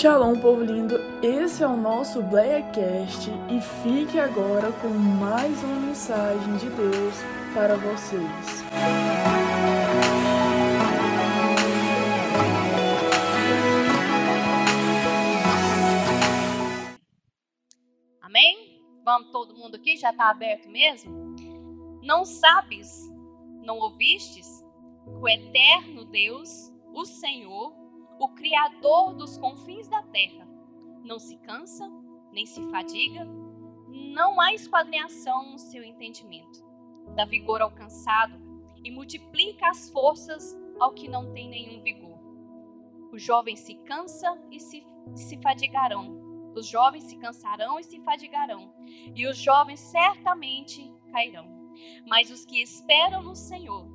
Shalom, povo lindo! Esse é o nosso Blackcast e fique agora com mais uma mensagem de Deus para vocês. Amém? Vamos todo mundo aqui? Já está aberto mesmo? Não sabes, não ouvistes, que o eterno Deus, o Senhor, o Criador dos confins da terra, não se cansa, nem se fadiga, não há esquadrinhação no seu entendimento. Dá vigor ao cansado e multiplica as forças ao que não tem nenhum vigor. Os jovens se cansam e se, se fadigarão. Os jovens se cansarão e se fadigarão. E os jovens certamente cairão. Mas os que esperam no Senhor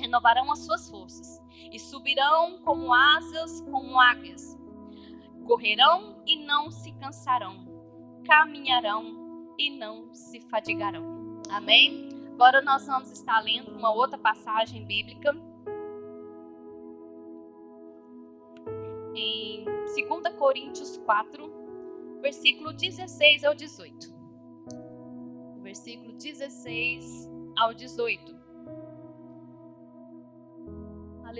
renovarão as suas forças e subirão como asas, como águias. Correrão e não se cansarão, caminharão e não se fadigarão. Amém? Agora nós vamos estar lendo uma outra passagem bíblica. Em 2 Coríntios 4, versículo 16 ao 18. Versículo 16 ao 18.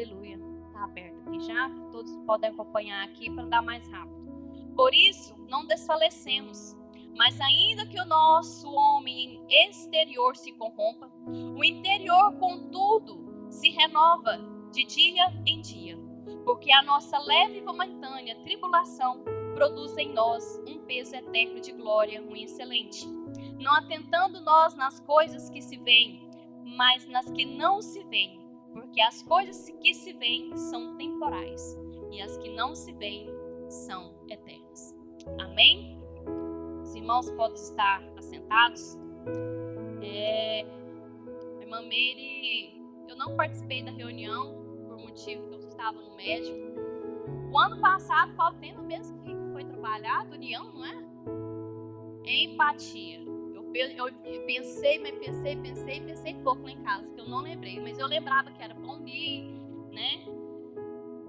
Aleluia. Está aberto aqui já, todos podem acompanhar aqui para andar mais rápido. Por isso, não desfalecemos, mas ainda que o nosso homem exterior se corrompa, o interior, contudo, se renova de dia em dia, porque a nossa leve e momentânea tribulação produz em nós um peso eterno de glória muito excelente. Não atentando nós nas coisas que se veem, mas nas que não se veem porque as coisas que se veem são temporais e as que não se veem são eternas. Amém? Os irmãos podem estar assentados. É, a irmã Meire, eu não participei da reunião por motivo que eu estava no médico. O ano passado, qual tema mesmo que foi trabalhado? União, não é? Empatia. Eu pensei, mas pensei, pensei, pensei pouco lá em casa, que eu não lembrei, mas eu lembrava que era Pombi, né?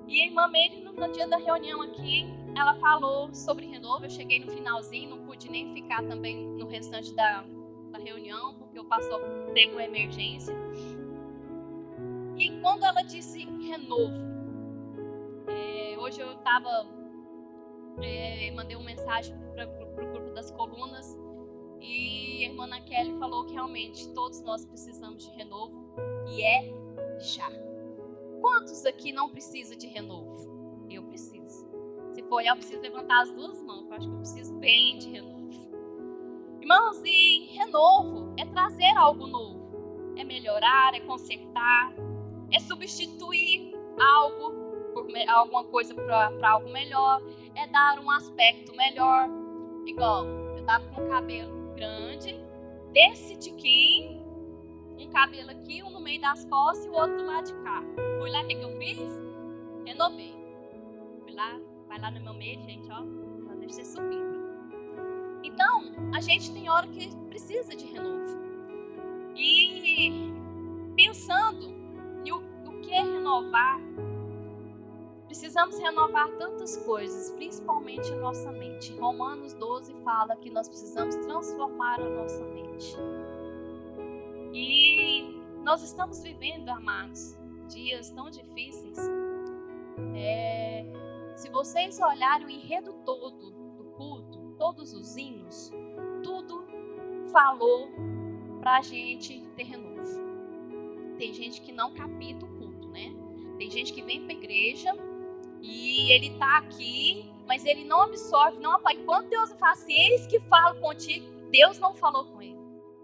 E a irmã Meire, no, dia da reunião aqui, ela falou sobre renovo. Eu cheguei no finalzinho, não pude nem ficar também no restante da, da reunião, porque o pastor teve uma emergência. E quando ela disse renovo, é, hoje eu estava, é, mandei uma mensagem para o grupo das colunas e a irmã Ana Kelly falou que realmente todos nós precisamos de renovo e é já. Quantos aqui não precisam de renovo? Eu preciso. Se for eu preciso levantar as duas mãos, eu acho que eu preciso bem de renovo. Irmãos, e renovo é trazer algo novo, é melhorar, é consertar, é substituir algo por alguma coisa para algo melhor, é dar um aspecto melhor. Igual, eu estava com o cabelo grande, desse tiquinho, um cabelo aqui, um no meio das costas e o outro do lado de cá. Fui lá, o que, que eu fiz? Renovei. Fui lá, vai lá no meu meio, gente, ó, deixa você subir. Então, a gente tem hora que precisa de renovo. E pensando no o que é renovar, Precisamos renovar tantas coisas, principalmente a nossa mente. Romanos 12 fala que nós precisamos transformar a nossa mente. E nós estamos vivendo, amados, dias tão difíceis. É, se vocês olharem o enredo todo do culto, todos os hinos, tudo falou para a gente ter renovo. Tem gente que não capita o culto, né? Tem gente que vem para a igreja e ele está aqui, mas ele não absorve, não apaga. Quando Deus fala assim, eis que falo contigo, Deus não falou com ele.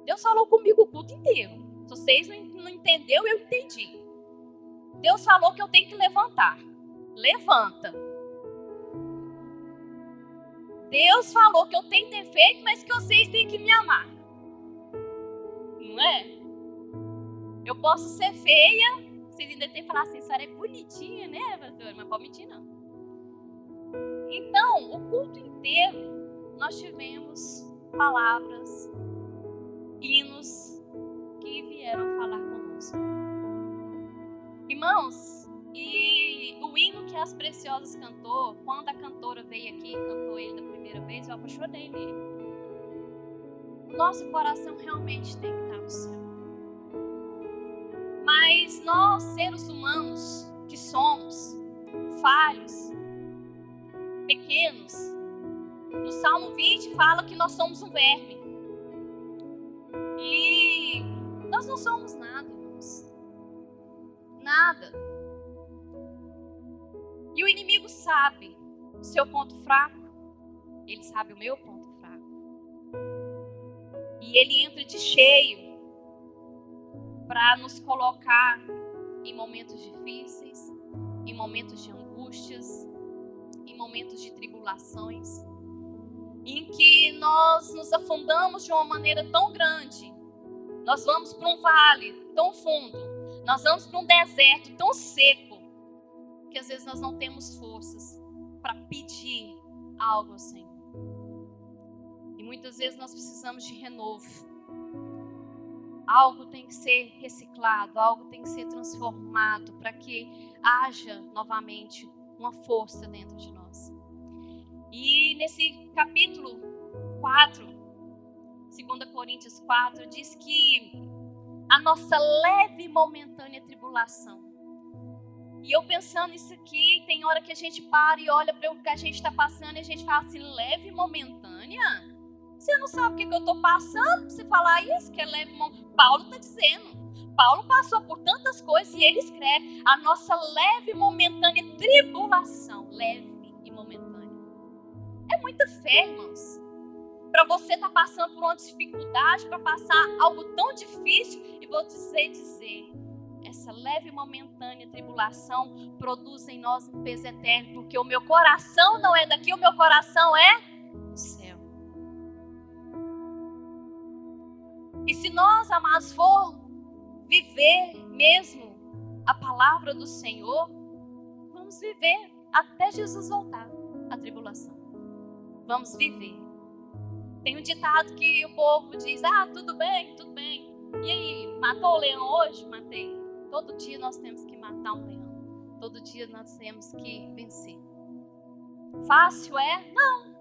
Deus falou comigo o culto inteiro. Se vocês não, entenderam, eu entendi. Deus falou que eu tenho que levantar. Levanta. Deus falou que eu tenho defeito, mas que vocês têm que me amar. Não é? Eu posso ser feia, vocês ainda tem que falar assim, a senhora é bonitinha, né, pastor? Mas pode mentir, não. Então, o culto inteiro, nós tivemos palavras, hinos que vieram falar conosco. Irmãos, e o hino que a das Preciosas cantou, quando a cantora veio aqui e cantou ele da primeira vez, eu apaixonei nele. Nosso coração realmente tem que estar no céu. Nós, seres humanos que somos, falhos, pequenos, no Salmo 20 fala que nós somos um verme. E nós não somos nada, irmãos. Nada. E o inimigo sabe o seu ponto fraco, ele sabe o meu ponto fraco. E ele entra de cheio para nos colocar em momentos difíceis, em momentos de angústias, em momentos de tribulações, em que nós nos afundamos de uma maneira tão grande. Nós vamos para um vale tão fundo, nós vamos para um deserto tão seco, que às vezes nós não temos forças para pedir algo ao Senhor. E muitas vezes nós precisamos de renovo. Algo tem que ser reciclado, algo tem que ser transformado para que haja novamente uma força dentro de nós. E nesse capítulo 4, 2 Coríntios 4, diz que a nossa leve e momentânea tribulação. E eu pensando nisso aqui, tem hora que a gente para e olha para o que a gente está passando e a gente fala assim, leve e momentânea? Você não sabe o que, que eu estou passando para você falar isso, que é leve. Paulo está dizendo. Paulo passou por tantas coisas e ele escreve a nossa leve e momentânea tribulação. Leve e momentânea. É muita fé, irmãos. Para você estar tá passando por uma dificuldade, para passar algo tão difícil, e vou dizer, dizer, essa leve e momentânea tribulação produz em nós um peso eterno, porque o meu coração não é daqui, o meu coração é E se nós, amados, for viver mesmo a palavra do Senhor, vamos viver até Jesus voltar a tribulação. Vamos viver. Tem um ditado que o povo diz: Ah, tudo bem, tudo bem. E aí, matou o leão hoje? Matei. Todo dia nós temos que matar um leão. Todo dia nós temos que vencer. Fácil é? Não.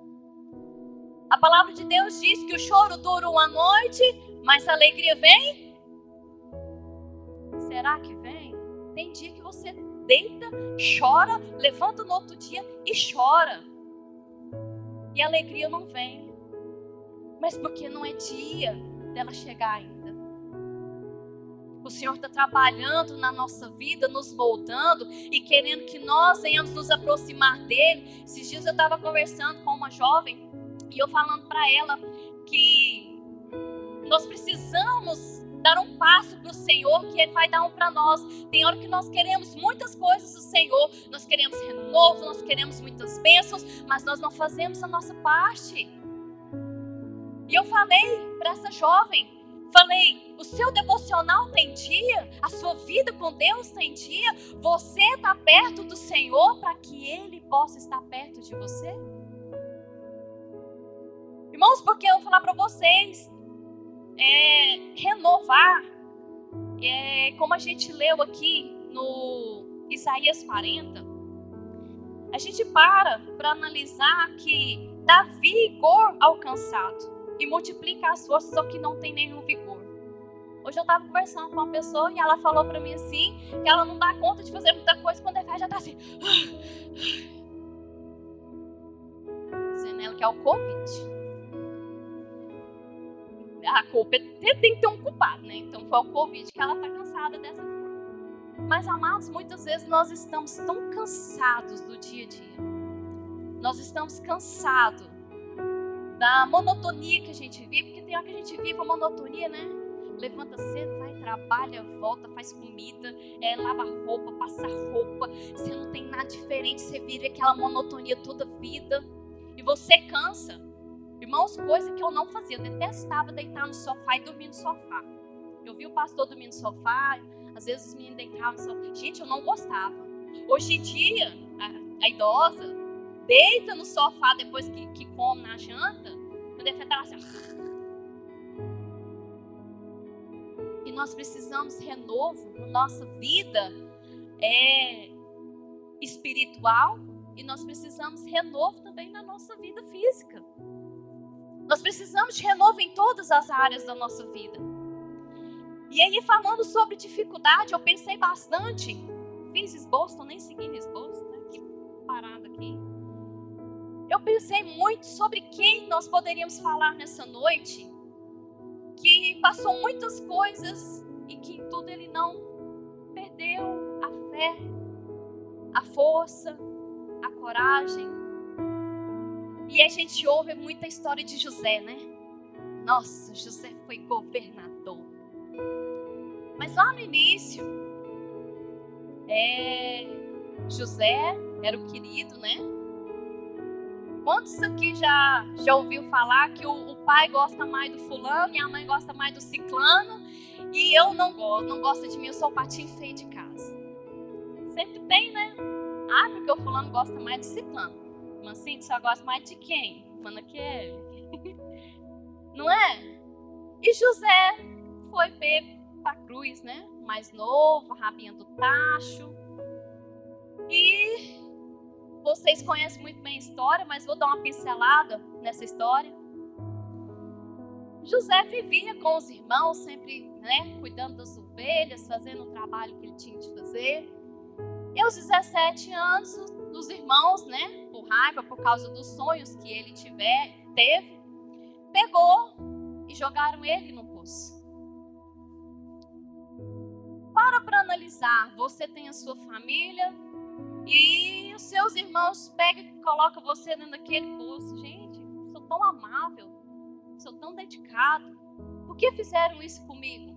A palavra de Deus diz que o choro dura uma noite, mas a alegria vem? Será que vem? Tem dia que você deita, chora, levanta no outro dia e chora. E a alegria não vem. Mas porque não é dia dela chegar ainda. O Senhor está trabalhando na nossa vida, nos moldando e querendo que nós venhamos nos aproximar dele. Esses dias eu estava conversando com uma jovem e eu falando para ela que nós precisamos dar um passo para o Senhor, que Ele vai dar um para nós. Tem hora que nós queremos muitas coisas do Senhor, nós queremos renovo, nós queremos muitas bênçãos, mas nós não fazemos a nossa parte. E eu falei para essa jovem, falei, o seu devocional tem dia, a sua vida com Deus tem dia, você está perto do Senhor para que Ele possa estar perto de você? Irmãos, porque eu vou falar para vocês, é, renovar, é, como a gente leu aqui no Isaías 40, a gente para para analisar que dá vigor ao cansado e multiplica as forças ao que não tem nenhum vigor. Hoje eu estava conversando com uma pessoa e ela falou para mim assim que ela não dá conta de fazer muita coisa quando é velha já está assim. Dizendo ela que é o Covid a culpa é, tem que ter um culpado, né? Então foi o Covid que ela está cansada dessa forma. Mas, amados, muitas vezes nós estamos tão cansados do dia a dia. Nós estamos cansados da monotonia que a gente vive, porque tem hora que a gente vive a monotonia, né? Levanta cedo, vai, trabalha, volta, faz comida, é, lava roupa, passa roupa. Você não tem nada diferente, você vive aquela monotonia toda vida. E você cansa. Irmãos, coisa que eu não fazia, eu detestava deitar no sofá e dormir no sofá. Eu vi o pastor dormir no sofá, às vezes os meninos deitavam no sofá. Gente, eu não gostava. Hoje em dia, a, a idosa deita no sofá depois que, que come na janta, quando ele tá assim. E nós precisamos renovo na nossa vida. É, espiritual e nós precisamos renovo também na nossa vida física. Nós precisamos de renovo em todas as áreas da nossa vida. E aí, falando sobre dificuldade, eu pensei bastante. Fiz esboço, nem seguindo esboço, né? Que parada aqui. Eu pensei muito sobre quem nós poderíamos falar nessa noite, que passou muitas coisas e que em tudo ele não perdeu a fé, a força, a coragem. E a gente ouve muita história de José, né? Nossa, José foi governador. Mas lá no início, é, José era o querido, né? Quantos aqui já, já ouviu falar que o, o, pai gosta mais do fulano e a mãe gosta mais do ciclano e eu não gosto, não gosta de mim, eu sou o patinho feio de casa. Sempre tem, né? Ah, porque o fulano gosta mais do ciclano. Mas só gosta mais de quem? Mana Kelly. Não é? E José foi pego pra cruz, né? Mais novo, rabinha do tacho. E vocês conhecem muito bem a história, mas vou dar uma pincelada nessa história. José vivia com os irmãos, sempre né, cuidando das ovelhas, fazendo o trabalho que ele tinha de fazer. E aos 17 anos, os irmãos, né, por raiva, por causa dos sonhos que ele tiver, teve, pegou e jogaram ele no poço. Para para analisar, você tem a sua família e os seus irmãos pegam e colocam você dentro daquele poço. Gente, sou tão amável, sou tão dedicado. Por que fizeram isso comigo?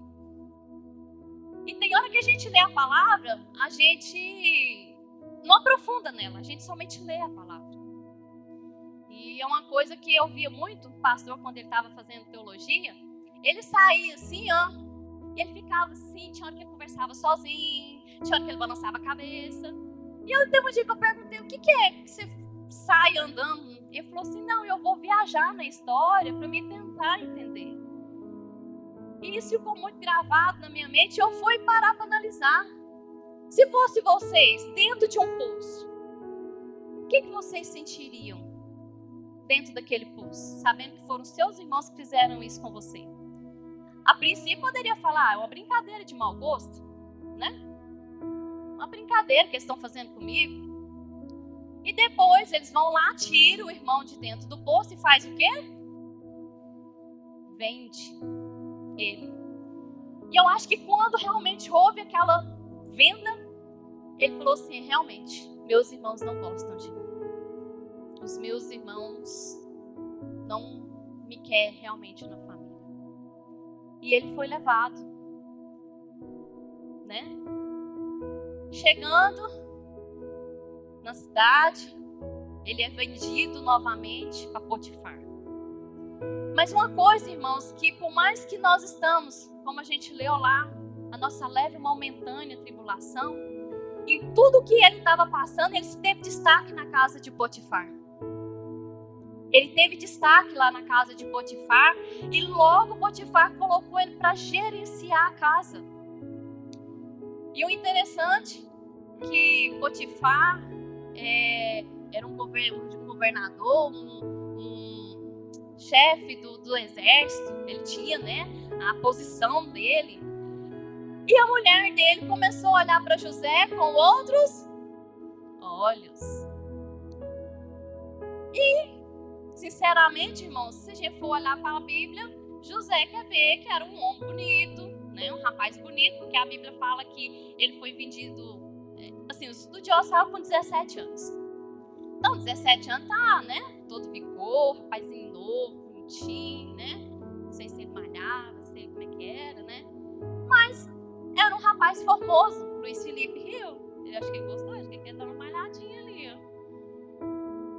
E tem hora que a gente lê a palavra, a gente não aprofunda nela, a gente somente lê a palavra. E é uma coisa que eu via muito o pastor quando ele estava fazendo teologia. Ele saía assim, ó, e ele ficava assim, tinha hora que ele conversava sozinho, tinha hora que ele balançava a cabeça. E eu teve um dia que eu perguntei, o que, que é que você sai andando? Ele falou assim, não, eu vou viajar na história para me tentar entender. E isso ficou muito gravado na minha mente eu fui parar para analisar. Se fosse vocês dentro de um poço, o que, que vocês sentiriam dentro daquele poço, sabendo que foram seus irmãos que fizeram isso com você? A princípio poderia falar, ah, é uma brincadeira de mau gosto, né? Uma brincadeira que eles estão fazendo comigo. E depois eles vão lá, tiram o irmão de dentro do poço e faz o quê? Vende ele. E eu acho que quando realmente houve aquela venda, ele falou assim: realmente, meus irmãos não gostam de mim. Os meus irmãos não me querem realmente na família. E ele foi levado, né? Chegando na cidade, ele é vendido novamente para Potifar. Mas uma coisa, irmãos, que por mais que nós estamos, como a gente leu lá, a nossa leve e momentânea tribulação, em tudo que ele estava passando, ele teve destaque na casa de Potifar. Ele teve destaque lá na casa de Potifar e logo Potifar colocou ele para gerenciar a casa. E o interessante que Potifar é, era um, governador, um, chefe do, do exército, ele tinha, né, a posição dele. E a mulher dele começou a olhar para José com outros olhos. E, sinceramente, irmãos, se a gente for olhar para a Bíblia, José quer ver que era um homem bonito, né, um rapaz bonito, porque a Bíblia fala que ele foi vendido, é, assim, os estudiosos falam com 17 anos. Então, 17 anos tá, né, todo vigor, rapazinho novo, bonitinho, né? Não sei se ele malhava, sei como é que era, né? Mas um rapaz formoso, Luiz Felipe Rio. Eu acho que ele gostou, acho que ele quer dar uma malhadinha ali.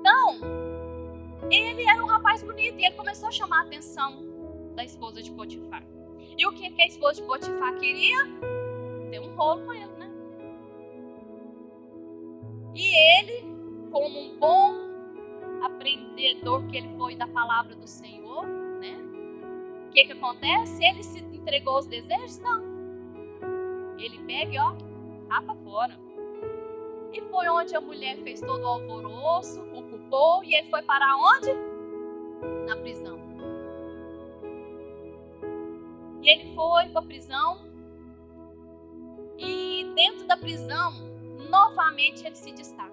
Então, ele era um rapaz bonito e ele começou a chamar a atenção da esposa de Potifar. E o que, que a esposa de Potifar queria? Ter um rolo com ele, né? E ele, como um bom aprendedor que ele foi da palavra do Senhor, né? O que que acontece? Ele se entregou aos desejos? Não. Ele pega e ó, rapa fora. E foi onde a mulher fez todo o alvoroço, o culpou, e ele foi para onde? Na prisão. E ele foi para a prisão. E dentro da prisão, novamente ele se destaca.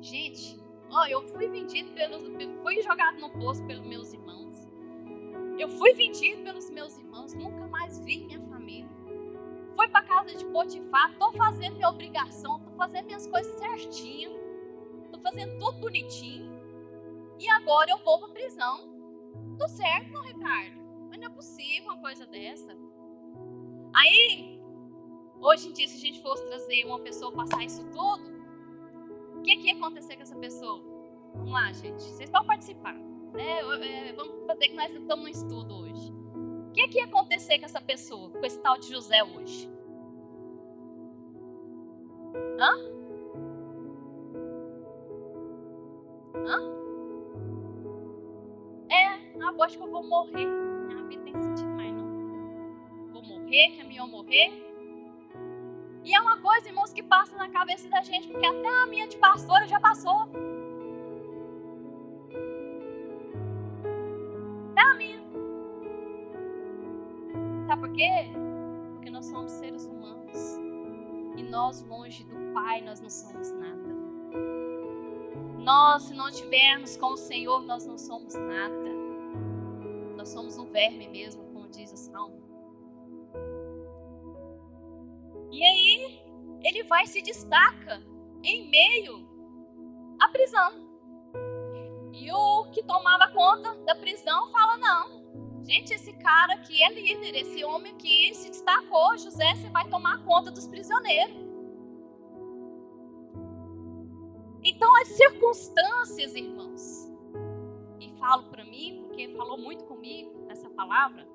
Gente, ó, eu fui vendido pelos. Fui jogado no poço pelos meus irmãos. Eu fui vendido pelos meus irmãos. Nunca mais vi minha. Fui para casa de Potifar. Tô fazendo minha obrigação. Tô fazendo minhas coisas certinho. Tô fazendo tudo bonitinho. E agora eu vou para prisão. Tô certo, não, Ricardo? Mas não é possível uma coisa dessa. Aí, hoje em dia, se a gente fosse trazer uma pessoa passar isso tudo, o que, que ia acontecer com essa pessoa? Vamos lá, gente. Vocês podem participar. Né? É, vamos fazer que nós estamos no estudo hoje. O que, que ia acontecer com essa pessoa, com esse tal de José hoje? Hã? Hã? É, ah, acho que eu vou morrer vida tem sentido mais, não. Vou morrer, que é melhor morrer. E é uma coisa, irmãos, que passa na cabeça da gente, porque até a minha de pastora já passou. Quê? Porque nós somos seres humanos. E nós, longe do Pai, nós não somos nada. Nós, se não estivermos com o Senhor, nós não somos nada. Nós somos um verme mesmo, como diz o Salmo. E aí, ele vai se destaca em meio à prisão. E o que tomava conta da prisão fala: não, gente, esse cara aqui é líder, esse homem aqui se destacou. José, você vai tomar conta dos prisioneiros. Então, as circunstâncias, irmãos, e falo para mim, porque falou muito comigo essa palavra.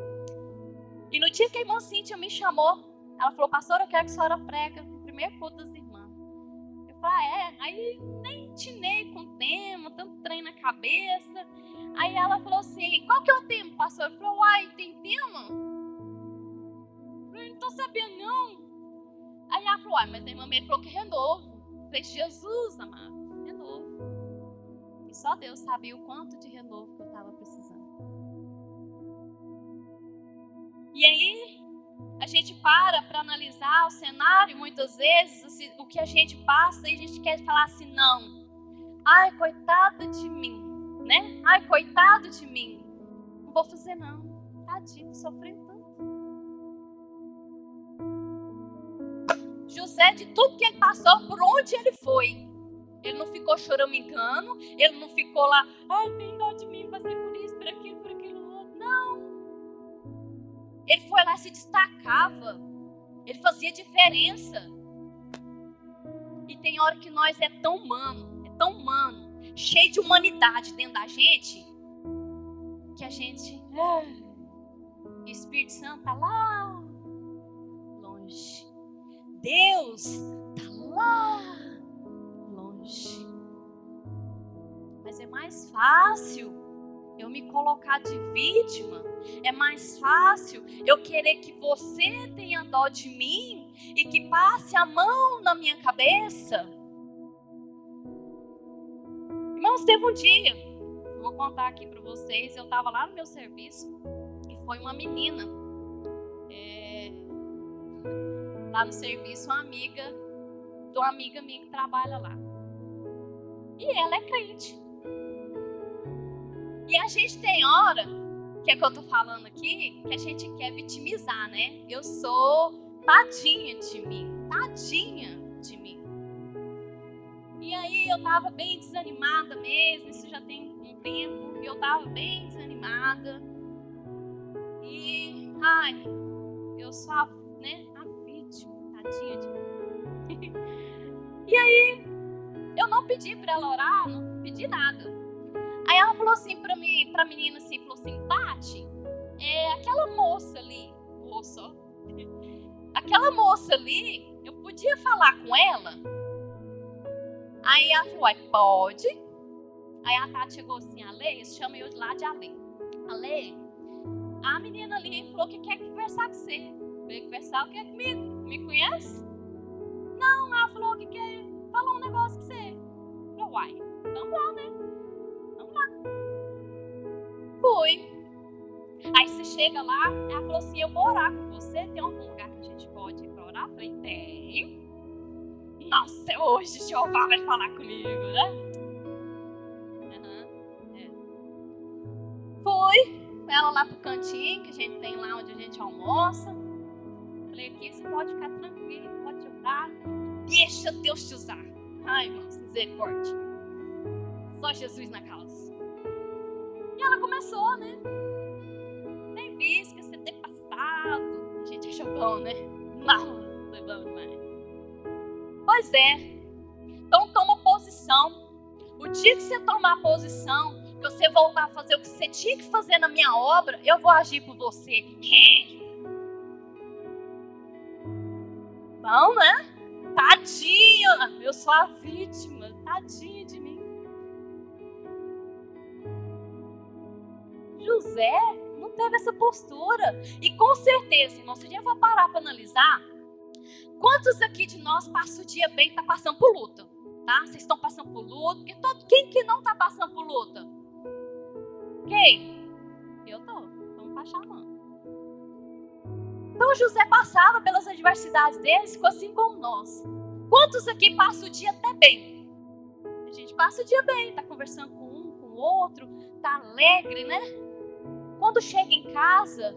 E no dia que a irmã Cíntia me chamou, ela falou, pastor, eu quero que a senhora prega no primeiro culto das irmãs. Eu falei, ah, é? Aí nem tinei tanto trem na cabeça. Aí ela falou assim, qual que é o tema, pastor? Eu falei, uai, tem tema? Eu falei, não tô sabendo não. Aí ela falou, uai, mas a irmã me falou que renovo. Eu falei, Jesus, amado, renovo. E só Deus sabia o quanto de renovo que eu estava precisando. E aí, a gente para para analisar o cenário, muitas vezes, o que a gente passa, e a gente quer falar assim: não, ai, coitada de mim, né? Ai, coitado de mim. Não vou fazer, não. Tadinho, sofrendo tanto. José, de tudo que ele passou, por onde ele foi, ele não ficou choramingando, ele não ficou lá, ai, tem dó de mim fazer por isso, por aquilo, por aquilo outro. Não. Ele foi lá, se destacava. Ele fazia diferença. E tem hora que nós é tão humano, tão humano, cheio de humanidade dentro da gente, que a gente. o Espírito Santo está lá longe. Deus está lá longe. Mas é mais fácil eu me colocar de vítima. É mais fácil eu querer que você tenha dó de mim e que passe a mão na minha cabeça. Teve um dia, vou contar aqui para vocês. Eu estava lá no meu serviço e foi uma menina. É, lá no serviço, uma amiga, de uma amiga minha que trabalha lá. E ela é crente. E a gente tem hora, que é que eu tô falando aqui, que a gente quer vitimizar, né? Eu sou tadinha de mim, tadinha de mim. Eu tava bem desanimada mesmo, isso já tem um tempo, e eu tava bem desanimada. E, ai, eu sou a, né, a vítima, tadinha de mim. e aí, eu não pedi para ela orar, não pedi nada. Aí ela falou assim para mim, para menina assim, falou assim, Tati, é aquela moça ali, moça, aquela moça ali, eu podia falar com ela? Aí ela falou, pode. Aí a Tati chegou assim, Ale, isso chama eu lá de Ale. Ale, a menina ali falou que quer conversar com você. Veio conversar o que comigo? Me conhece? Não, ela falou que quer falar um negócio com você. Eu, uai, então bom, né? Vamos lá. Fui. Aí você chega lá, ela falou assim, eu vou orar com você, tem algum lugar que a gente pode ir pra orar? Eu falei, tem. Nossa, hoje Jeová vai falar comigo, né? Uhum, é. Fui com ela lá pro cantinho que a gente tem lá onde a gente almoça. Falei: Aqui você pode ficar tranquilo, pode orar. Deixa Deus te usar. Ai, irmãos, misericórdia. Só Jesus na causa. E ela começou, né? Nem visto que você ter passado. A gente achou bom, né? Não, foi bom demais. Pois é. Então toma posição. O dia que você tomar posição, que você voltar a fazer o que você tinha que fazer na minha obra, eu vou agir por você. Bom, né? Tadinha, eu sou a vítima. Tadinha de mim. José não teve essa postura. E com certeza, irmão, se a gente for parar para analisar, quantos aqui de nós passa o dia bem e tá passando por luta? Tá? Vocês estão passando por luta? E todo, quem que não tá passando por luta? Quem? Eu tô. Vamos baixar a mão. Então José passava pelas adversidades deles, assim como nós. Quantos aqui passam o dia até bem? A gente passa o dia bem, tá conversando com um, com o outro, tá alegre, né? Quando chega em casa,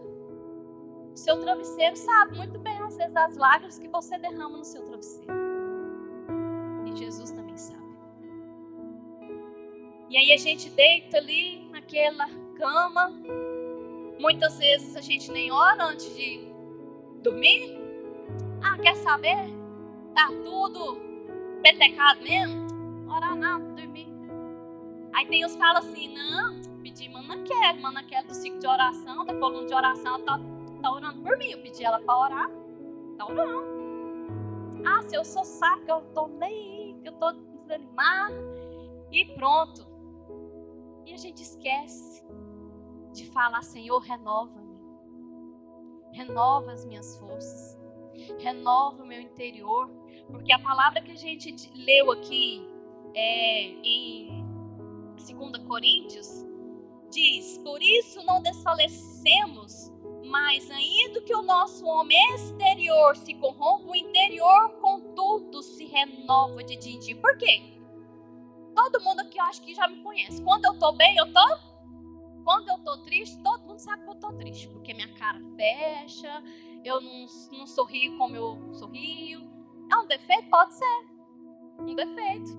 seu travesseiro sabe muito bem às vezes as lágrimas que você derrama no seu travesseiro. E Jesus também sabe. E aí a gente deita ali naquela cama. Muitas vezes a gente nem ora antes de Dormir? Ah, quer saber? Tá tudo petecado mesmo? Orar não, dormir. Aí tem os que falam assim, não, pedi mana quer, mana quer do ciclo de oração, da coluna de oração, tá, por mim. Eu pedi ela para orar, tá orando. Ah, se eu sou saco, eu tô nem eu tô desanimada. E pronto. E a gente esquece de falar, Senhor, renova renova as minhas forças, renova o meu interior, porque a palavra que a gente leu aqui é, em 2 Coríntios diz: Por isso não desfalecemos, mas ainda que o nosso homem exterior se corrompa, o interior, contudo, se renova de dia em dia. Por quê? Todo mundo aqui eu acho que já me conhece. Quando eu tô bem, eu tô quando eu tô triste, todo mundo sabe que eu tô triste, porque minha cara fecha, eu não, não sorrio como eu sorrio. É um defeito? Pode ser. Um defeito.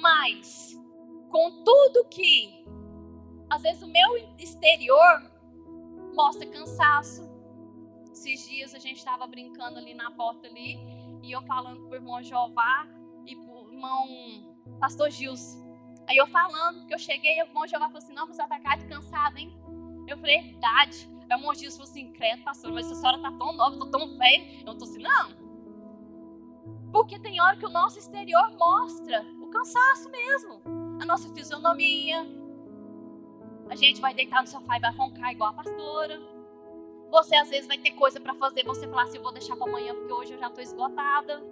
Mas, com tudo que, às vezes, o meu exterior mostra cansaço. Esses dias a gente estava brincando ali na porta ali, e eu falando pro irmão Jeová e pro irmão Pastor Gilson. Aí eu falando, que eu cheguei, o irmão Jeová falou assim, não, você tá de cansado, hein? Eu falei, verdade. Aí o irmão Jesus falou assim, credo, pastor, mas a senhora tá tão nova, tô tão velho. Eu tô assim, não. Porque tem hora que o nosso exterior mostra o cansaço mesmo. A nossa fisionomia. A gente vai deitar no sofá e vai roncar igual a pastora. Você às vezes vai ter coisa para fazer, você falar assim, eu vou deixar para amanhã porque hoje eu já tô esgotada.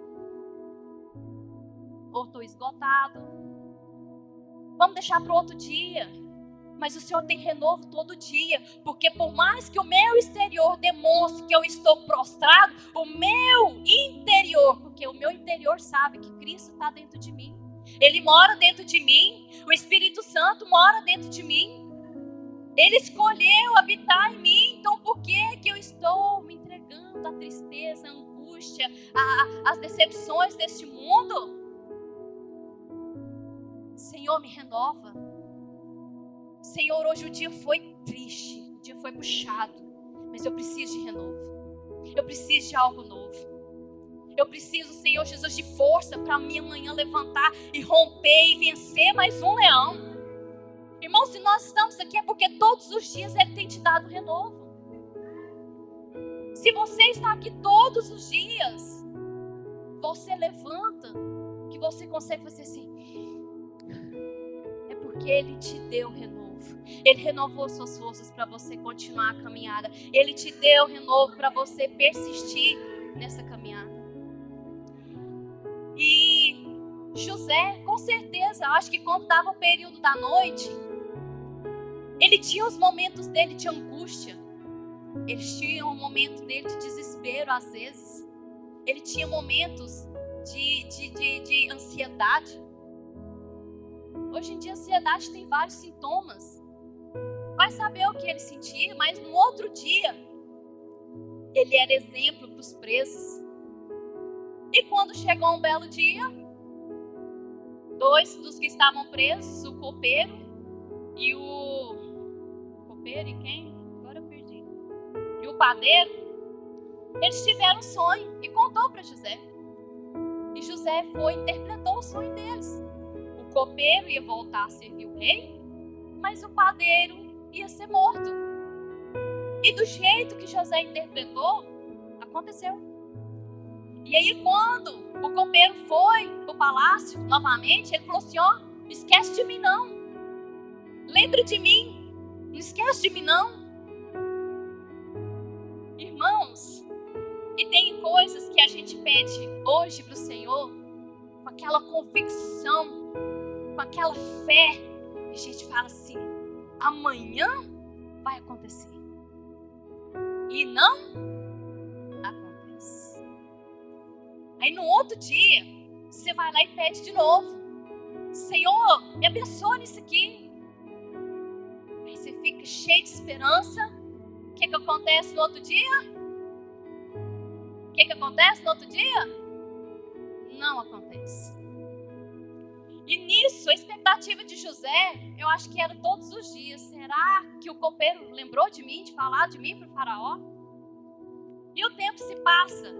Ou tô esgotado. Vamos deixar para outro dia. Mas o Senhor tem renovo todo dia, porque por mais que o meu exterior demonstre que eu estou prostrado, o meu interior, porque o meu interior sabe que Cristo está dentro de mim, Ele mora dentro de mim, o Espírito Santo mora dentro de mim, Ele escolheu habitar em mim, então por que, que eu estou me entregando à tristeza, à angústia, às decepções deste mundo? Senhor, me renova. Senhor, hoje o dia foi triste, o dia foi puxado, mas eu preciso de renovo. Eu preciso de algo novo. Eu preciso, Senhor Jesus, de força para minha manhã levantar e romper e vencer mais um leão. Irmão, se nós estamos aqui é porque todos os dias Ele tem te dado renovo. Se você está aqui todos os dias, você levanta, que você consegue fazer assim porque Ele te deu renovo. Ele renovou suas forças para você continuar a caminhada. Ele te deu renovo para você persistir nessa caminhada. E José, com certeza, acho que quando dava o período da noite, ele tinha os momentos dele de angústia. Ele tinha um momento dele de desespero, às vezes. Ele tinha momentos de, de, de, de ansiedade. Hoje em dia, a ansiedade tem vários sintomas. Vai saber o que ele sentia, mas no outro dia, ele era exemplo para os presos. E quando chegou um belo dia, dois dos que estavam presos, o copeiro e o. Copeiro e quem? Agora eu perdi. E o padeiro, eles tiveram um sonho e contou para José. E José foi interpretou o sonho deles. O copeiro ia voltar a servir o rei, mas o padeiro ia ser morto. E do jeito que José interpretou, aconteceu. E aí, quando o copeiro foi para o palácio novamente, ele falou assim: Ó, oh, esquece de mim, não. Lembre de mim. Não esquece de mim, não. Irmãos, e tem coisas que a gente pede hoje para o Senhor, com aquela convicção, com aquela fé, e a gente fala assim: amanhã vai acontecer. E não Aí no outro dia, você vai lá e pede de novo. Senhor, me abençoa nisso aqui. Cheio de esperança. O que, que acontece no outro dia? O que, que acontece no outro dia? Não acontece. E nisso, a expectativa de José, eu acho que era todos os dias. Será que o copeiro lembrou de mim, de falar de mim para o faraó? E o tempo se passa.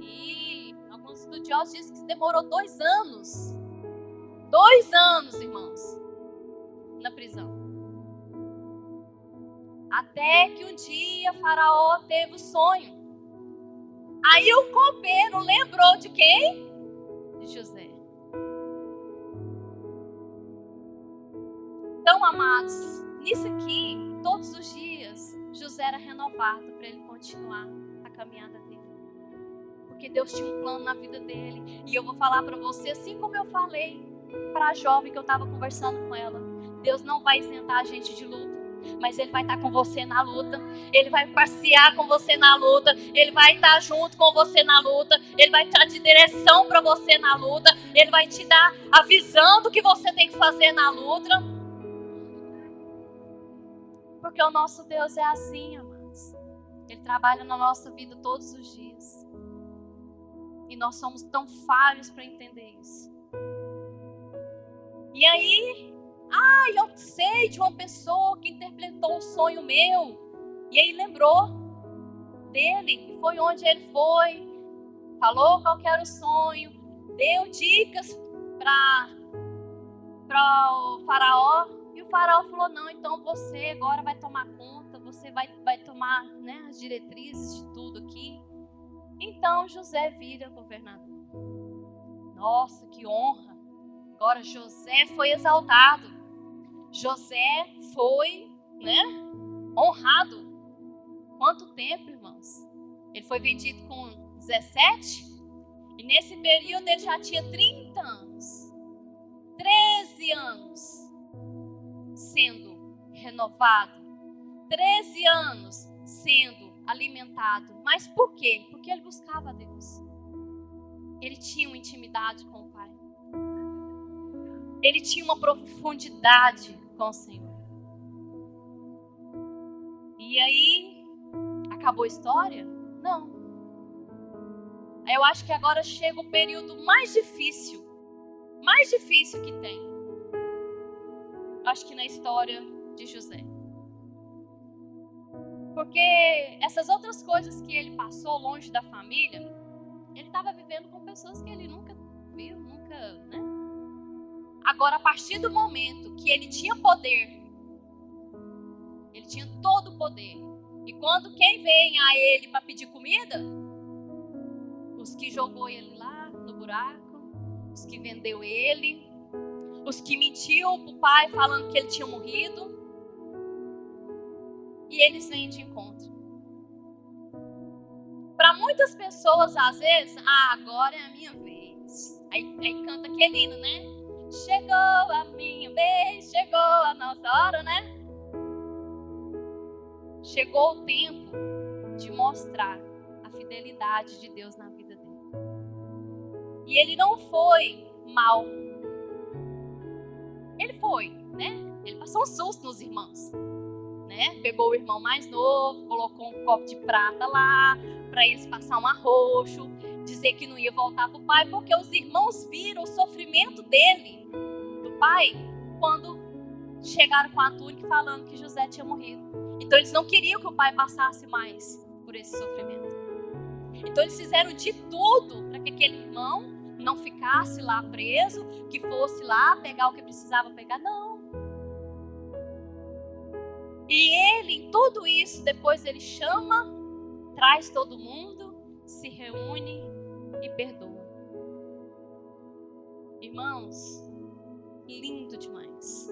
E alguns estudiosos dizem que demorou dois anos. Dois anos, irmãos, na prisão. Até que um dia Faraó teve o sonho. Aí o copeiro lembrou de quem? De José. Então, amados, nisso aqui, todos os dias, José era renovado para ele continuar a caminhada dele porque Deus tinha um plano na vida dele. E eu vou falar para você, assim como eu falei para a jovem que eu estava conversando com ela: Deus não vai isentar a gente de luta. Mas Ele vai estar tá com você na luta, Ele vai passear com você na luta, Ele vai estar tá junto com você na luta, Ele vai estar de direção para você na luta, Ele vai te dar a visão do que você tem que fazer na luta. Porque o nosso Deus é assim, amados. Ele trabalha na nossa vida todos os dias. E nós somos tão falhos para entender isso. E aí, ah, eu sei de uma pessoa que interpretou o sonho meu. E aí lembrou dele, foi onde ele foi, falou qual era o sonho, deu dicas para o faraó. E o faraó falou: não, então você agora vai tomar conta, você vai, vai tomar né, as diretrizes de tudo aqui. Então José vira governador. Nossa, que honra! Agora José foi exaltado. José foi, né, honrado. Quanto tempo, irmãos? Ele foi vendido com 17 e nesse período ele já tinha 30 anos. 13 anos sendo renovado. 13 anos sendo alimentado. Mas por quê? Porque ele buscava Deus. Ele tinha uma intimidade com o Pai. Ele tinha uma profundidade com o Senhor. E aí, acabou a história? Não. Eu acho que agora chega o período mais difícil, mais difícil que tem. Acho que na história de José. Porque essas outras coisas que ele passou longe da família, ele estava vivendo com pessoas que ele nunca viu, nunca, né? Agora, a partir do momento que ele tinha poder, ele tinha todo o poder. E quando quem vem a ele para pedir comida, os que jogou ele lá no buraco, os que vendeu ele, os que mentiu para o pai falando que ele tinha morrido, e eles vêm de encontro. Para muitas pessoas, às vezes, ah, agora é a minha vez. Aí, aí canta aquele hino, né? Chegou a minha vez, chegou a nossa hora, né? Chegou o tempo de mostrar a fidelidade de Deus na vida dele. E ele não foi mal. Ele foi, né? Ele passou um susto nos irmãos. Né? Pegou o irmão mais novo, colocou um copo de prata lá para eles passar um arroxo, dizer que não ia voltar para o pai, porque os irmãos viram o sofrimento dele, do pai, quando chegaram com a túnica falando que José tinha morrido. Então eles não queriam que o pai passasse mais por esse sofrimento. Então eles fizeram de tudo para que aquele irmão não ficasse lá preso, que fosse lá pegar o que precisava pegar. Não. E ele, em tudo isso, depois ele chama, traz todo mundo, se reúne e perdoa. Irmãos, lindo demais.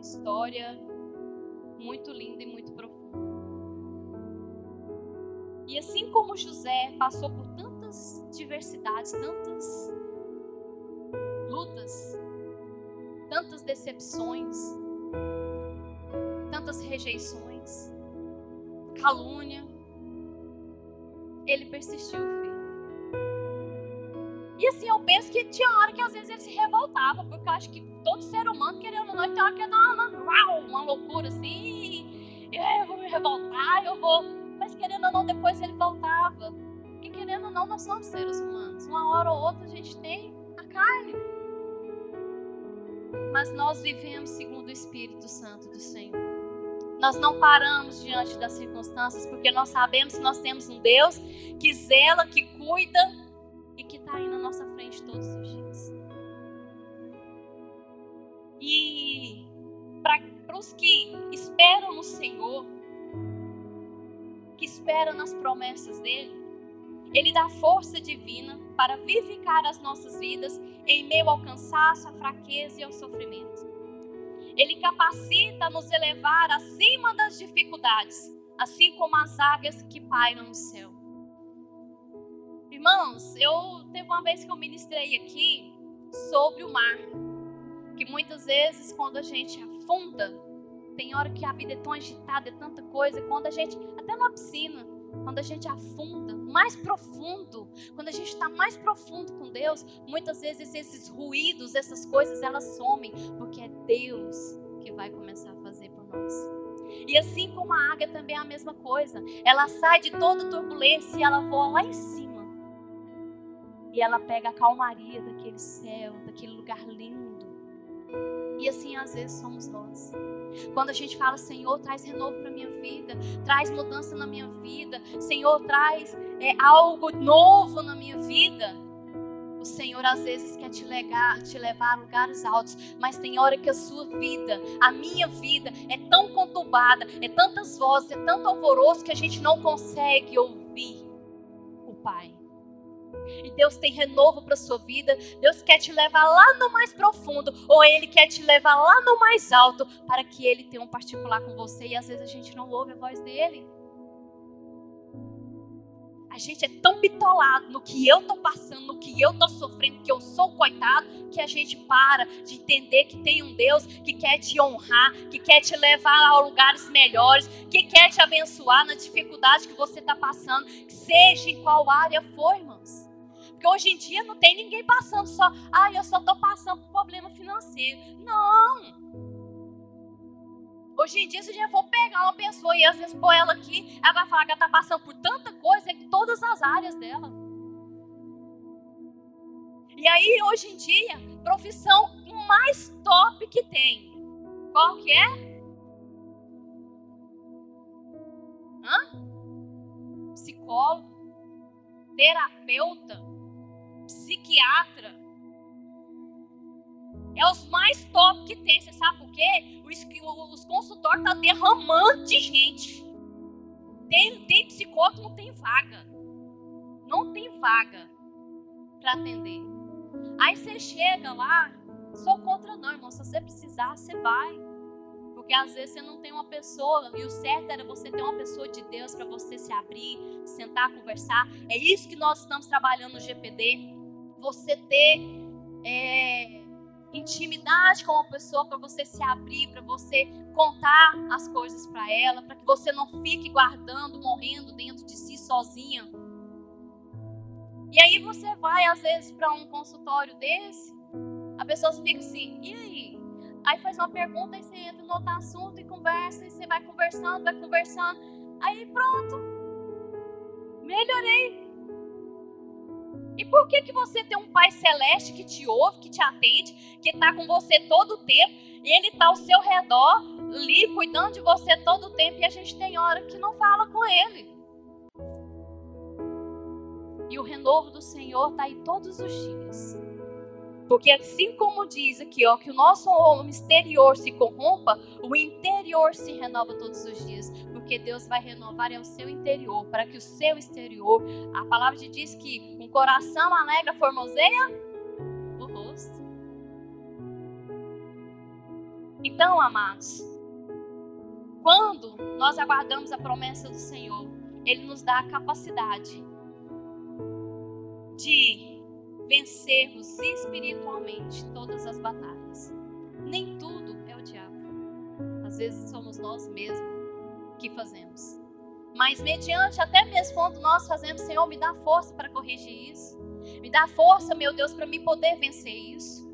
História muito linda e muito profunda. E assim como José passou por tantas diversidades, tantas lutas, tantas decepções, tantas rejeições, calúnia, ele persistiu. E assim, eu penso que tinha hora que às vezes ele se revoltava, porque eu acho que todo ser humano, querendo ou não, tem hora que dá uma, uma, uma loucura assim, eu vou me revoltar, eu vou. Mas querendo ou não, depois ele voltava. Porque querendo ou não, nós somos seres humanos. Uma hora ou outra a gente tem a carne. Mas nós vivemos segundo o Espírito Santo do Senhor. Nós não paramos diante das circunstâncias, porque nós sabemos que nós temos um Deus que zela, que cuida e que está aí na nossa frente todos os dias. E para os que esperam no Senhor, que esperam nas promessas dele, ele dá força divina para vivificar as nossas vidas em meio ao cansaço, à fraqueza e ao sofrimento. Ele capacita nos elevar acima das dificuldades, assim como as águias que pairam no céu. Irmãos, eu teve uma vez que eu ministrei aqui sobre o mar, que muitas vezes quando a gente afunda, tem hora que a vida é tão agitada, é tanta coisa, quando a gente, até na piscina, quando a gente afunda mais profundo, quando a gente está mais profundo com Deus, muitas vezes esses ruídos, essas coisas, elas somem, porque é Deus que vai começar a fazer por nós. E assim como a águia também é a mesma coisa. Ela sai de toda turbulência e ela voa lá em cima. E ela pega a calmaria daquele céu, daquele lugar lindo. E assim às vezes somos nós. Quando a gente fala, Senhor, traz renovo para minha vida, traz mudança na minha vida, Senhor, traz é, algo novo na minha vida. O Senhor às vezes quer te, legar, te levar a lugares altos, mas tem hora que a sua vida, a minha vida, é tão conturbada, é tantas vozes, é tanto alvoroço que a gente não consegue ouvir o Pai. E Deus tem renovo para sua vida. Deus quer te levar lá no mais profundo, ou Ele quer te levar lá no mais alto, para que Ele tenha um particular com você. E às vezes a gente não ouve a voz dele. Gente é tão bitolado no que eu tô passando, no que eu tô sofrendo, que eu sou coitado, que a gente para de entender que tem um Deus que quer te honrar, que quer te levar a lugares melhores, que quer te abençoar na dificuldade que você está passando, seja em qual área for, irmãos. Porque hoje em dia não tem ninguém passando só, ah, eu só estou passando por problema financeiro. Não. Hoje em dia, se a gente for pegar uma pessoa e às vezes pôr ela aqui, ela vai falar que ela está passando por tanta coisa em todas as áreas dela. E aí, hoje em dia, profissão mais top que tem. Qual que é? Hã? Psicólogo, terapeuta, psiquiatra. É os mais top que tem. Você sabe por quê? Os, os consultórios estão tá derramando de gente. Tem, tem psicólogo não tem vaga. Não tem vaga para atender. Aí você chega lá, sou contra não, irmão. Se você precisar, você vai. Porque às vezes você não tem uma pessoa, e o certo era você ter uma pessoa de Deus para você se abrir, sentar, conversar. É isso que nós estamos trabalhando no GPD você ter é, intimidade com uma pessoa, para você se abrir, para você contar as coisas para ela, para que você não fique guardando, morrendo dentro de si sozinha. E aí você vai às vezes para um consultório desse, a pessoa fica assim, e aí? Aí faz uma pergunta e você entra no outro assunto e conversa, e você vai conversando, vai conversando. Aí pronto. Melhorei. E por que, que você tem um Pai Celeste que te ouve, que te atende, que está com você todo o tempo, e Ele está ao seu redor, ali, cuidando de você todo o tempo, e a gente tem hora que não fala com Ele. E o renovo do Senhor está aí todos os dias. Porque assim como diz aqui, ó, que o nosso homem exterior se corrompa, o interior se renova todos os dias porque Deus vai renovar é o seu interior, para que o seu exterior, a palavra de diz que um coração alegre formoseia o rosto. Então, amados, quando nós aguardamos a promessa do Senhor, Ele nos dá a capacidade de vencermos espiritualmente todas as batalhas. Nem tudo é o diabo. Às vezes somos nós mesmos que fazemos. Mas mediante até mesmo quando nós fazemos, Senhor, me dá força para corrigir isso. Me dá força, meu Deus, para me poder vencer isso.